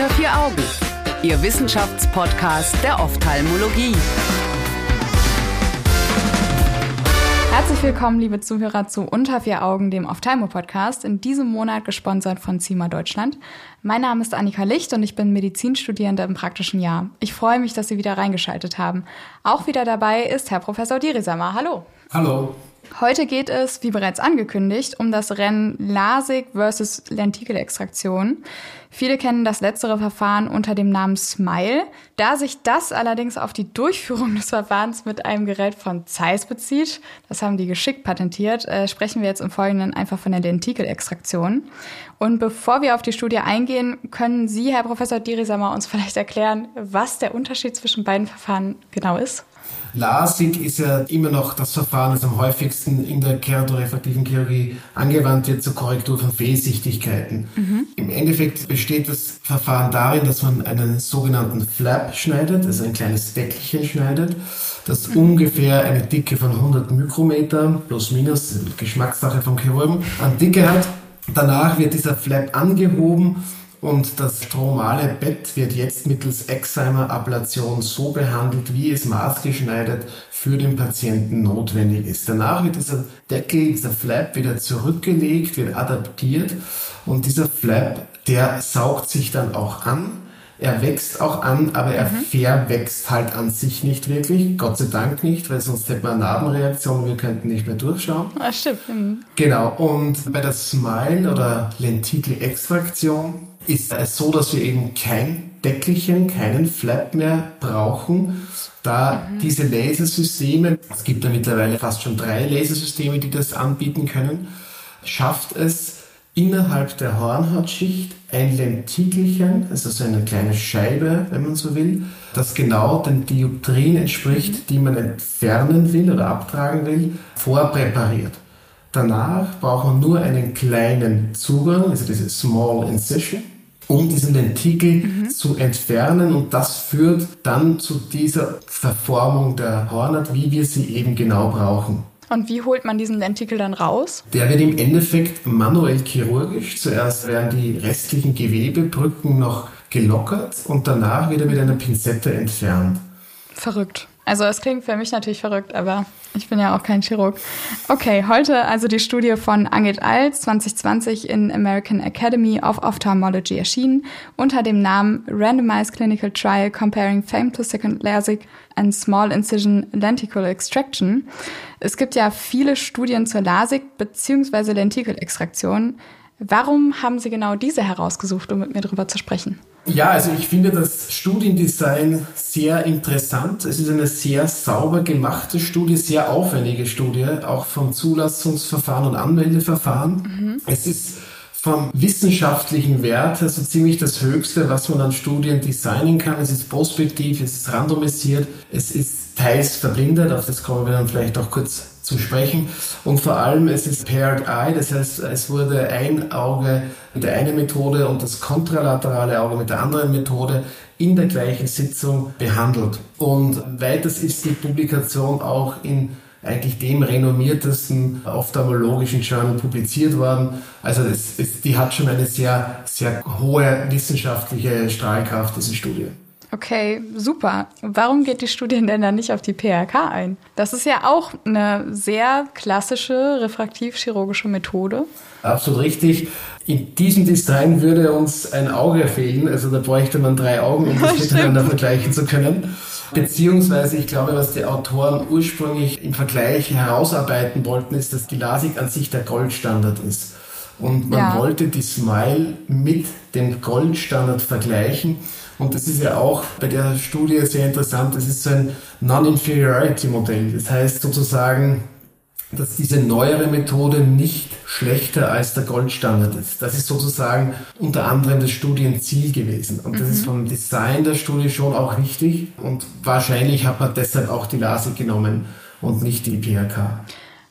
Unter vier Augen, Ihr Wissenschaftspodcast der Ophthalmologie. Herzlich willkommen, liebe Zuhörer, zu Unter vier Augen, dem Ophthalmo-Podcast, in diesem Monat gesponsert von CIMA Deutschland. Mein Name ist Annika Licht und ich bin Medizinstudierende im praktischen Jahr. Ich freue mich, dass Sie wieder reingeschaltet haben. Auch wieder dabei ist Herr Professor Dirisamer. Hallo. Hallo. Heute geht es, wie bereits angekündigt, um das Rennen LASIK versus Lentikelextraktion. Viele kennen das letztere Verfahren unter dem Namen SMILE. Da sich das allerdings auf die Durchführung des Verfahrens mit einem Gerät von Zeiss bezieht, das haben die geschickt patentiert, äh, sprechen wir jetzt im Folgenden einfach von der Lentikelextraktion. Und bevor wir auf die Studie eingehen, können Sie, Herr Professor Dirisamer, uns vielleicht erklären, was der Unterschied zwischen beiden Verfahren genau ist? LASIK ist ja immer noch das Verfahren, das am häufigsten in der keratorefraktiven Chirurgie angewandt wird zur Korrektur von Fehlsichtigkeiten. Mhm. Im Endeffekt besteht das Verfahren darin, dass man einen sogenannten Flap schneidet, also ein kleines Deckelchen schneidet, das mhm. ungefähr eine Dicke von 100 Mikrometer plus minus, Geschmackssache vom Chirurgen, an Dicke hat. Danach wird dieser Flap angehoben und das stromale Bett wird jetzt mittels Excimer-Ablation so behandelt, wie es maßgeschneidert für den Patienten notwendig ist. Danach wird dieser Deckel, dieser Flap wieder zurückgelegt, wird adaptiert und dieser Flap, der saugt sich dann auch an. Er wächst auch an, aber er mhm. verwächst halt an sich nicht wirklich. Gott sei Dank nicht, weil sonst hätten wir eine Narbenreaktion, wir könnten nicht mehr durchschauen. Ah, stimmt. Mhm. Genau. Und bei der Smile oder Lentikel-Extraktion ist es so, dass wir eben kein Deckelchen, keinen Flap mehr brauchen, da mhm. diese Lasersysteme, es gibt ja mittlerweile fast schon drei Lasersysteme, die das anbieten können, schafft es innerhalb der Hornhautschicht ein Lentikelchen, also so eine kleine Scheibe, wenn man so will, das genau den Dioptrien entspricht, mhm. die man entfernen will oder abtragen will, vorpräpariert. Danach braucht man nur einen kleinen Zugang, also diese Small Incision, um diesen Lentikel mhm. zu entfernen und das führt dann zu dieser Verformung der Hornhaut, wie wir sie eben genau brauchen. Und wie holt man diesen Lentikel dann raus? Der wird im Endeffekt manuell chirurgisch. Zuerst werden die restlichen Gewebebrücken noch gelockert und danach wird er mit einer Pinzette entfernt. Verrückt. Also es klingt für mich natürlich verrückt, aber ich bin ja auch kein Chirurg. Okay, heute also die Studie von Angit Als 2020 in American Academy of Ophthalmology erschienen unter dem Namen Randomized Clinical Trial Comparing Femtosecond LASIK and Small Incision Lenticle Extraction. Es gibt ja viele Studien zur LASIK bzw. Lentikelextraktion. Warum haben Sie genau diese herausgesucht, um mit mir darüber zu sprechen? Ja, also ich finde das Studiendesign sehr interessant. Es ist eine sehr sauber gemachte Studie, sehr aufwendige Studie, auch vom Zulassungsverfahren und Anmeldeverfahren. Mhm. Es ist vom wissenschaftlichen Wert also ziemlich das Höchste, was man an Studien designen kann. Es ist prospektiv, es ist randomisiert, es ist teils verblindet, auf das kommen wir dann vielleicht auch kurz zu sprechen. Und vor allem, es ist Paired Eye, das heißt, es wurde ein Auge mit der einen Methode und das kontralaterale Auge mit der anderen Methode in der gleichen Sitzung behandelt. Und weiters ist die Publikation auch in eigentlich dem renommiertesten ophthalmologischen Journal publiziert worden. Also das, das, die hat schon eine sehr, sehr hohe wissenschaftliche Strahlkraft, diese Studie. Okay, super. Warum geht die Studie denn dann nicht auf die PRK ein? Das ist ja auch eine sehr klassische refraktiv-chirurgische Methode. Absolut richtig. In diesem Design würde uns ein Auge fehlen. Also da bräuchte man drei Augen, um das miteinander vergleichen zu können. Beziehungsweise, ich glaube, was die Autoren ursprünglich im Vergleich herausarbeiten wollten, ist, dass die LASIK an sich der Goldstandard ist. Und man ja. wollte die Smile mit dem Goldstandard vergleichen. Und das ist ja auch bei der Studie sehr interessant. Das ist so ein Non-Inferiority-Modell. Das heißt sozusagen, dass diese neuere Methode nicht schlechter als der Goldstandard ist. Das ist sozusagen unter anderem das Studienziel gewesen. Und das mhm. ist vom Design der Studie schon auch richtig. Und wahrscheinlich hat man deshalb auch die LASIK genommen und nicht die PHK.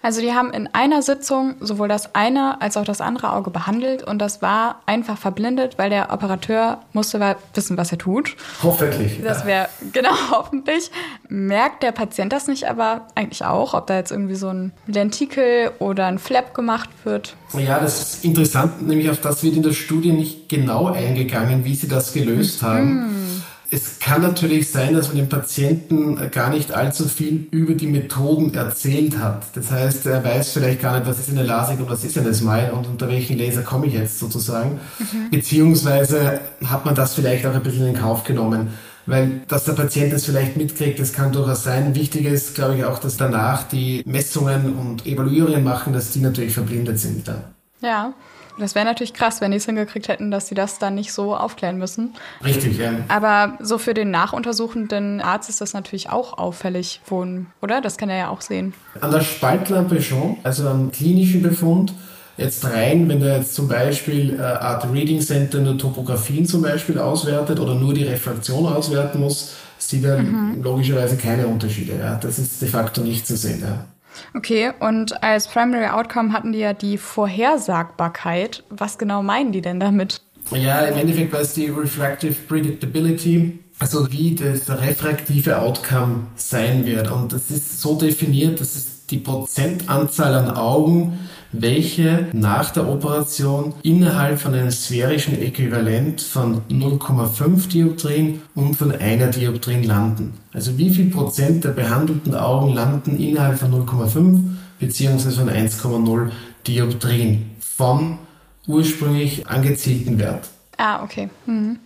Also die haben in einer Sitzung sowohl das eine als auch das andere Auge behandelt und das war einfach verblindet, weil der Operateur musste wissen, was er tut. Hoffentlich. Das wäre, genau, hoffentlich. Merkt der Patient das nicht aber eigentlich auch, ob da jetzt irgendwie so ein Lentikel oder ein Flap gemacht wird? Ja, das ist interessant, nämlich auf das wird in der Studie nicht genau eingegangen, wie sie das gelöst haben. Hm. Es kann natürlich sein, dass man dem Patienten gar nicht allzu viel über die Methoden erzählt hat. Das heißt, er weiß vielleicht gar nicht, was ist eine LASIK und was ist eine Smile und unter welchen Laser komme ich jetzt sozusagen. Mhm. Beziehungsweise hat man das vielleicht auch ein bisschen in Kauf genommen. Weil, dass der Patient das vielleicht mitkriegt, das kann durchaus sein. Wichtig ist, glaube ich, auch, dass danach die Messungen und Evaluierungen machen, dass die natürlich verblindet sind dann. Ja. Das wäre natürlich krass, wenn die es hingekriegt hätten, dass sie das dann nicht so aufklären müssen. Richtig, ja. Aber so für den nachuntersuchenden Arzt ist das natürlich auch auffällig, wohnen, oder? Das kann er ja auch sehen. An der Spaltlampe schon, also am klinischen Befund. Jetzt rein, wenn er jetzt zum Beispiel äh, Art Reading Center nur Topografien zum Beispiel auswertet oder nur die Refraktion auswerten muss, sieht er mhm. logischerweise keine Unterschiede. Ja. Das ist de facto nicht zu sehen. Ja. Okay, und als Primary Outcome hatten die ja die Vorhersagbarkeit. Was genau meinen die denn damit? Ja, im Endeffekt war es die Refractive Predictability, also wie das refraktive Outcome sein wird. Und das ist so definiert, dass es die Prozentanzahl an Augen, welche nach der Operation innerhalb von einem sphärischen Äquivalent von 0,5 Dioptrien und von einer Dioptrien landen. Also wie viel Prozent der behandelten Augen landen innerhalb von 0,5 bzw. von 1,0 Dioptrien vom ursprünglich angezielten Wert. Ah, okay. Mhm.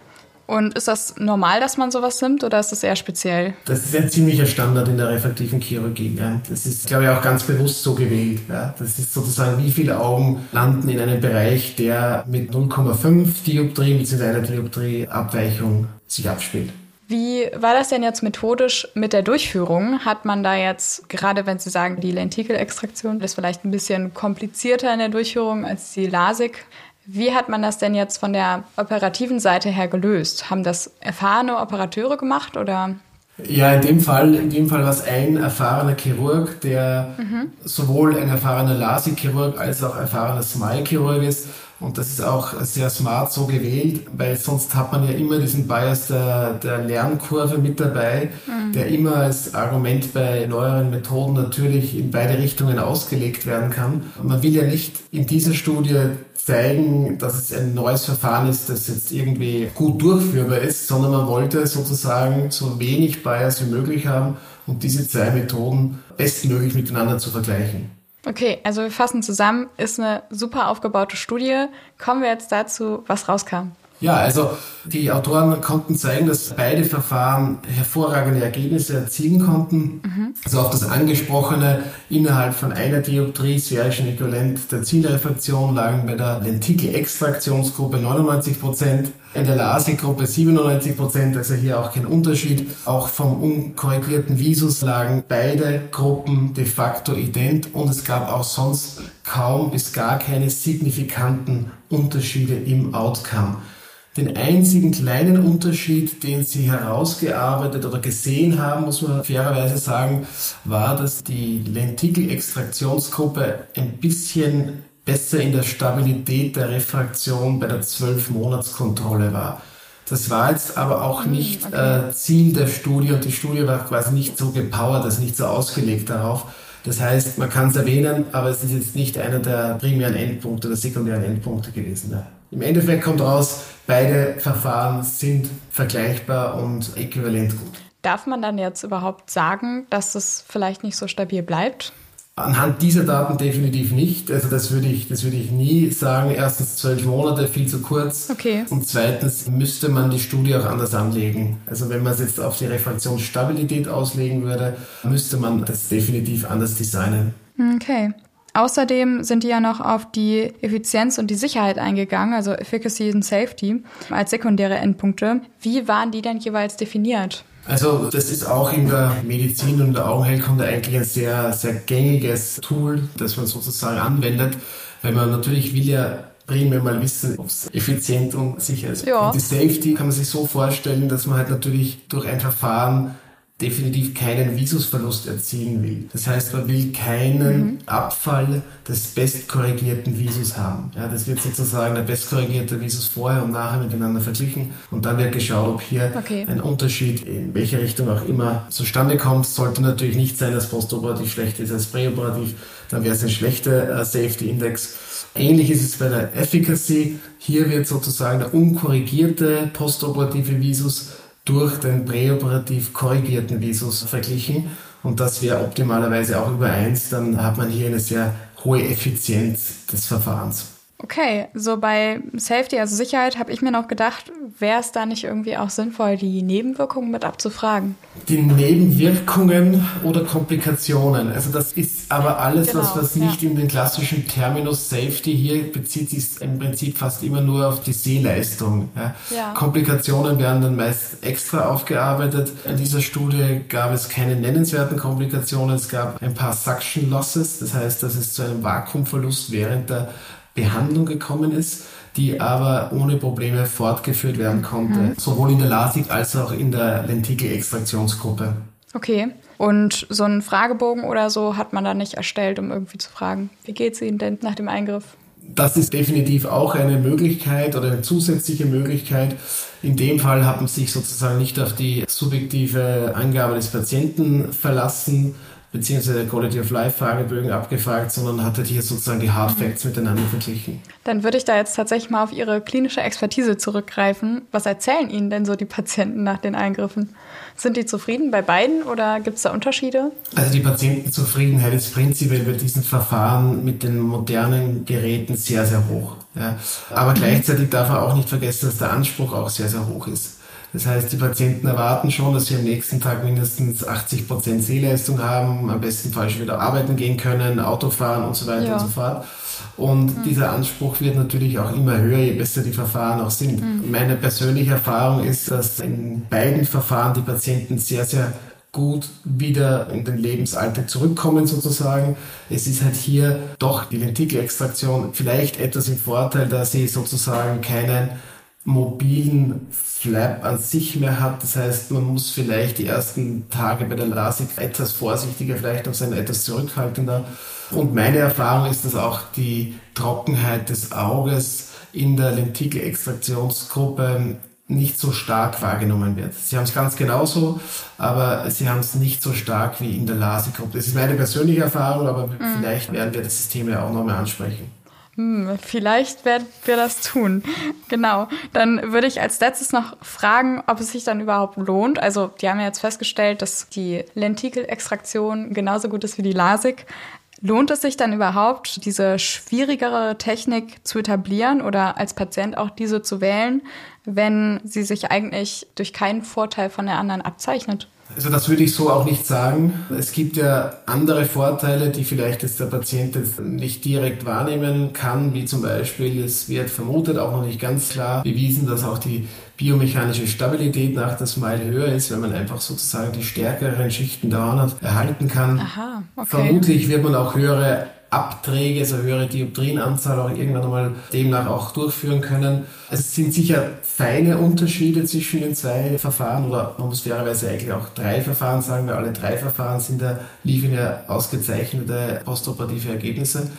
Und ist das normal, dass man sowas nimmt oder ist das eher speziell? Das ist ein ziemlicher Standard in der refraktiven Chirurgie. Ja. Das ist, glaube ich, auch ganz bewusst so gewählt. Ja. Das ist sozusagen, wie viele Augen landen in einem Bereich, der mit 0,5 Dioptrien bzw. einer Dioptrie Abweichung sich abspielt. Wie war das denn jetzt methodisch mit der Durchführung? Hat man da jetzt, gerade wenn Sie sagen, die Lentikelextraktion ist vielleicht ein bisschen komplizierter in der Durchführung als die LASIK, wie hat man das denn jetzt von der operativen Seite her gelöst? Haben das erfahrene Operateure gemacht oder? Ja, in dem Fall, in dem Fall war es ein erfahrener Chirurg, der mhm. sowohl ein erfahrener LASIK-Chirurg als auch erfahrener Smile-Chirurg ist. Und das ist auch sehr smart so gewählt, weil sonst hat man ja immer diesen Bias der, der Lernkurve mit dabei, mhm. der immer als Argument bei neueren Methoden natürlich in beide Richtungen ausgelegt werden kann. Man will ja nicht in dieser Studie zeigen, dass es ein neues Verfahren ist, das jetzt irgendwie gut durchführbar ist, sondern man wollte sozusagen so wenig Bias wie möglich haben und diese zwei Methoden bestmöglich miteinander zu vergleichen. Okay, also wir fassen zusammen, ist eine super aufgebaute Studie. Kommen wir jetzt dazu, was rauskam. Ja, also die Autoren konnten zeigen, dass beide Verfahren hervorragende Ergebnisse erzielen konnten. Mhm. Also auf das angesprochene innerhalb von einer Dioptrie sphärischen Äquivalent der Zielrefraktion lagen bei der Lentikel-Extraktionsgruppe 99 Prozent, in der LASIK-Gruppe 97 Prozent, also hier auch kein Unterschied. Auch vom unkorrigierten Visus lagen beide Gruppen de facto ident und es gab auch sonst kaum bis gar keine signifikanten Unterschiede im Outcome. Den einzigen kleinen Unterschied, den sie herausgearbeitet oder gesehen haben, muss man fairerweise sagen, war, dass die Lentikel-Extraktionsgruppe ein bisschen besser in der Stabilität der Refraktion bei der 12-Monats-Kontrolle war. Das war jetzt aber auch hm, nicht okay. äh, Ziel der Studie und die Studie war quasi nicht so gepowert, also nicht so ausgelegt darauf. Das heißt, man kann es erwähnen, aber es ist jetzt nicht einer der primären Endpunkte oder sekundären Endpunkte gewesen. Ja. Im Endeffekt kommt raus, beide Verfahren sind vergleichbar und äquivalent gut. Darf man dann jetzt überhaupt sagen, dass es vielleicht nicht so stabil bleibt? Anhand dieser Daten definitiv nicht. Also das würde ich, das würde ich nie sagen. Erstens zwölf Monate, viel zu kurz. Okay. Und zweitens müsste man die Studie auch anders anlegen. Also wenn man es jetzt auf die Refraktionsstabilität auslegen würde, müsste man das definitiv anders designen. Okay. Außerdem sind die ja noch auf die Effizienz und die Sicherheit eingegangen, also Efficacy und Safety als sekundäre Endpunkte. Wie waren die denn jeweils definiert? Also das ist auch in der Medizin und der Augenheilkunde eigentlich ein sehr, sehr gängiges Tool, das man sozusagen anwendet, weil man natürlich will ja primär mal wissen, ob es effizient und sicher ist. Ja. Und die Safety kann man sich so vorstellen, dass man halt natürlich durch ein Verfahren definitiv keinen Visusverlust erzielen will. Das heißt, man will keinen mhm. Abfall des bestkorrigierten Visus haben. Ja, das wird sozusagen der bestkorrigierte Visus vorher und nachher miteinander verglichen und dann wird geschaut, ob hier okay. ein Unterschied in welche Richtung auch immer zustande kommt. Sollte natürlich nicht sein, dass postoperativ schlechter ist als präoperativ, dann wäre es ein schlechter äh, Safety Index. Ähnlich ist es bei der Efficacy. Hier wird sozusagen der unkorrigierte postoperative Visus durch den präoperativ korrigierten Visus verglichen. Und das wäre optimalerweise auch über eins. Dann hat man hier eine sehr hohe Effizienz des Verfahrens. Okay, so bei Safety, also Sicherheit, habe ich mir noch gedacht, wäre es da nicht irgendwie auch sinnvoll, die Nebenwirkungen mit abzufragen? Die Nebenwirkungen oder Komplikationen. Also das ist aber alles, genau, was, was nicht ja. in den klassischen Terminus Safety hier bezieht, ist im Prinzip fast immer nur auf die Sehleistung. Ja. Ja. Komplikationen werden dann meist extra aufgearbeitet. In dieser Studie gab es keine nennenswerten Komplikationen. Es gab ein paar Suction Losses, das heißt, dass es zu einem Vakuumverlust während der Behandlung gekommen ist, die aber ohne Probleme fortgeführt werden konnte, mhm. sowohl in der LASIK als auch in der Lentikel-Extraktionsgruppe. Okay. Und so einen Fragebogen oder so hat man da nicht erstellt, um irgendwie zu fragen, wie geht es Ihnen denn nach dem Eingriff? Das ist definitiv auch eine Möglichkeit oder eine zusätzliche Möglichkeit. In dem Fall hat man sich sozusagen nicht auf die subjektive Angabe des Patienten verlassen, beziehungsweise Quality of Life Fragebögen abgefragt, sondern hat halt hier sozusagen die Hard Facts miteinander verglichen. Dann würde ich da jetzt tatsächlich mal auf Ihre klinische Expertise zurückgreifen. Was erzählen Ihnen denn so die Patienten nach den Eingriffen? Sind die zufrieden bei beiden oder gibt es da Unterschiede? Also die Patientenzufriedenheit ist prinzipiell bei diesen Verfahren mit den modernen Geräten sehr, sehr hoch. Ja. Aber gleichzeitig darf man auch nicht vergessen, dass der Anspruch auch sehr, sehr hoch ist. Das heißt, die Patienten erwarten schon, dass sie am nächsten Tag mindestens 80 Prozent Sehleistung haben, am besten falsch wieder arbeiten gehen können, Auto fahren und so weiter ja. und so fort. Und mhm. dieser Anspruch wird natürlich auch immer höher, je besser die Verfahren auch sind. Mhm. Meine persönliche Erfahrung ist, dass in beiden Verfahren die Patienten sehr, sehr gut wieder in den Lebensalltag zurückkommen sozusagen. Es ist halt hier doch die Lentikelextraktion vielleicht etwas im Vorteil, da sie sozusagen keinen mobilen Flap an sich mehr hat. Das heißt, man muss vielleicht die ersten Tage bei der LASIK etwas vorsichtiger, vielleicht noch sein, etwas zurückhaltender. Und meine Erfahrung ist, dass auch die Trockenheit des Auges in der Lentikelextraktionsgruppe nicht so stark wahrgenommen wird. Sie haben es ganz genauso, aber sie haben es nicht so stark wie in der LASIK-Gruppe. Das ist meine persönliche Erfahrung, aber mhm. vielleicht werden wir das Thema auch nochmal ansprechen. Hm, vielleicht werden wir das tun. Genau. Dann würde ich als letztes noch fragen, ob es sich dann überhaupt lohnt. Also, die haben ja jetzt festgestellt, dass die Lentikelextraktion genauso gut ist wie die LASIK. Lohnt es sich dann überhaupt, diese schwierigere Technik zu etablieren oder als Patient auch diese zu wählen, wenn sie sich eigentlich durch keinen Vorteil von der anderen abzeichnet? Also das würde ich so auch nicht sagen. Es gibt ja andere Vorteile, die vielleicht jetzt der Patient jetzt nicht direkt wahrnehmen kann, wie zum Beispiel, es wird vermutet, auch noch nicht ganz klar bewiesen, dass auch die biomechanische Stabilität nach der Smile höher ist, wenn man einfach sozusagen die stärkeren Schichten Hornhaut erhalten kann. Aha, okay. Vermutlich wird man auch höhere Abträge, also höhere Dioptrienanzahl auch irgendwann einmal demnach auch durchführen können. Es sind sicher feine Unterschiede zwischen den zwei Verfahren oder man muss fairerweise eigentlich auch drei Verfahren sagen, weil alle drei Verfahren sind da liefern ja ausgezeichnete postoperative Ergebnisse.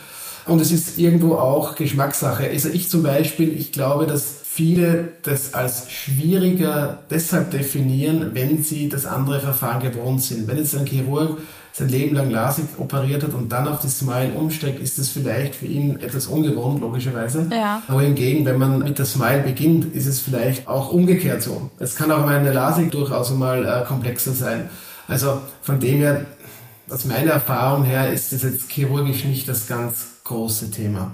Und es ist irgendwo auch Geschmackssache. Also ich zum Beispiel, ich glaube, dass viele das als schwieriger deshalb definieren, wenn sie das andere Verfahren gewohnt sind. Wenn jetzt ein Chirurg sein Leben lang LASIK operiert hat und dann auf die Smile umsteigt, ist das vielleicht für ihn etwas ungewohnt, logischerweise. Ja. Aber hingegen, wenn man mit der Smile beginnt, ist es vielleicht auch umgekehrt so. Es kann auch mal eine LASIK durchaus mal äh, komplexer sein. Also von dem her, aus meiner Erfahrung her, ist das jetzt chirurgisch nicht das ganz große Thema.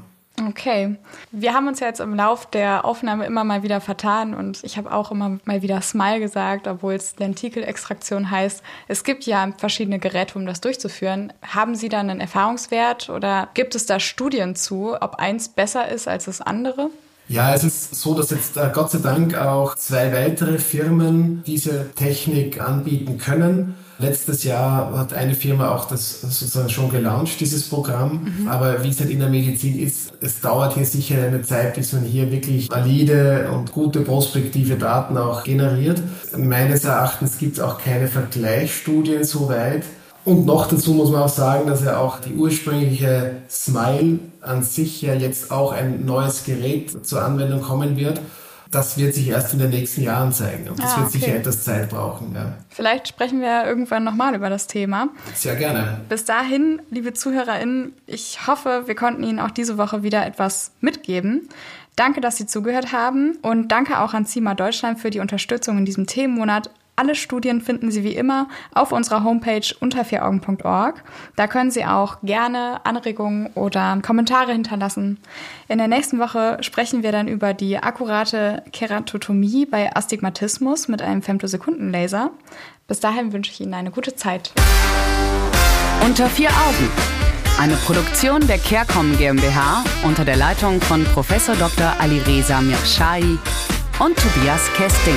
Okay. Wir haben uns ja jetzt im Lauf der Aufnahme immer mal wieder vertan und ich habe auch immer mal wieder Smile gesagt, obwohl es Lentikelextraktion heißt. Es gibt ja verschiedene Geräte, um das durchzuführen. Haben Sie da einen Erfahrungswert oder gibt es da Studien zu, ob eins besser ist als das andere? Ja, es ist so, dass jetzt äh, Gott sei Dank auch zwei weitere Firmen diese Technik anbieten können. Letztes Jahr hat eine Firma auch das sozusagen schon gelauncht, dieses Programm. Mhm. Aber wie es halt in der Medizin ist, es dauert hier sicher eine Zeit, bis man hier wirklich valide und gute prospektive Daten auch generiert. Meines Erachtens gibt es auch keine Vergleichsstudien soweit. Und noch dazu muss man auch sagen, dass ja auch die ursprüngliche Smile an sich ja jetzt auch ein neues Gerät zur Anwendung kommen wird. Das wird sich erst in den nächsten Jahren zeigen und das ah, wird okay. sicher etwas Zeit brauchen. Ja. Vielleicht sprechen wir irgendwann nochmal über das Thema. Sehr gerne. Bis dahin, liebe ZuhörerInnen, ich hoffe, wir konnten Ihnen auch diese Woche wieder etwas mitgeben. Danke, dass Sie zugehört haben und danke auch an CIMA Deutschland für die Unterstützung in diesem Themenmonat alle Studien finden Sie wie immer auf unserer Homepage unter vieraugen.org. Da können Sie auch gerne Anregungen oder Kommentare hinterlassen. In der nächsten Woche sprechen wir dann über die akkurate Keratotomie bei Astigmatismus mit einem Femtosekundenlaser. Bis dahin wünsche ich Ihnen eine gute Zeit. Unter vier Augen. Eine Produktion der CareCom GmbH unter der Leitung von Prof. Dr. Alireza Mirshahi und Tobias Kesting.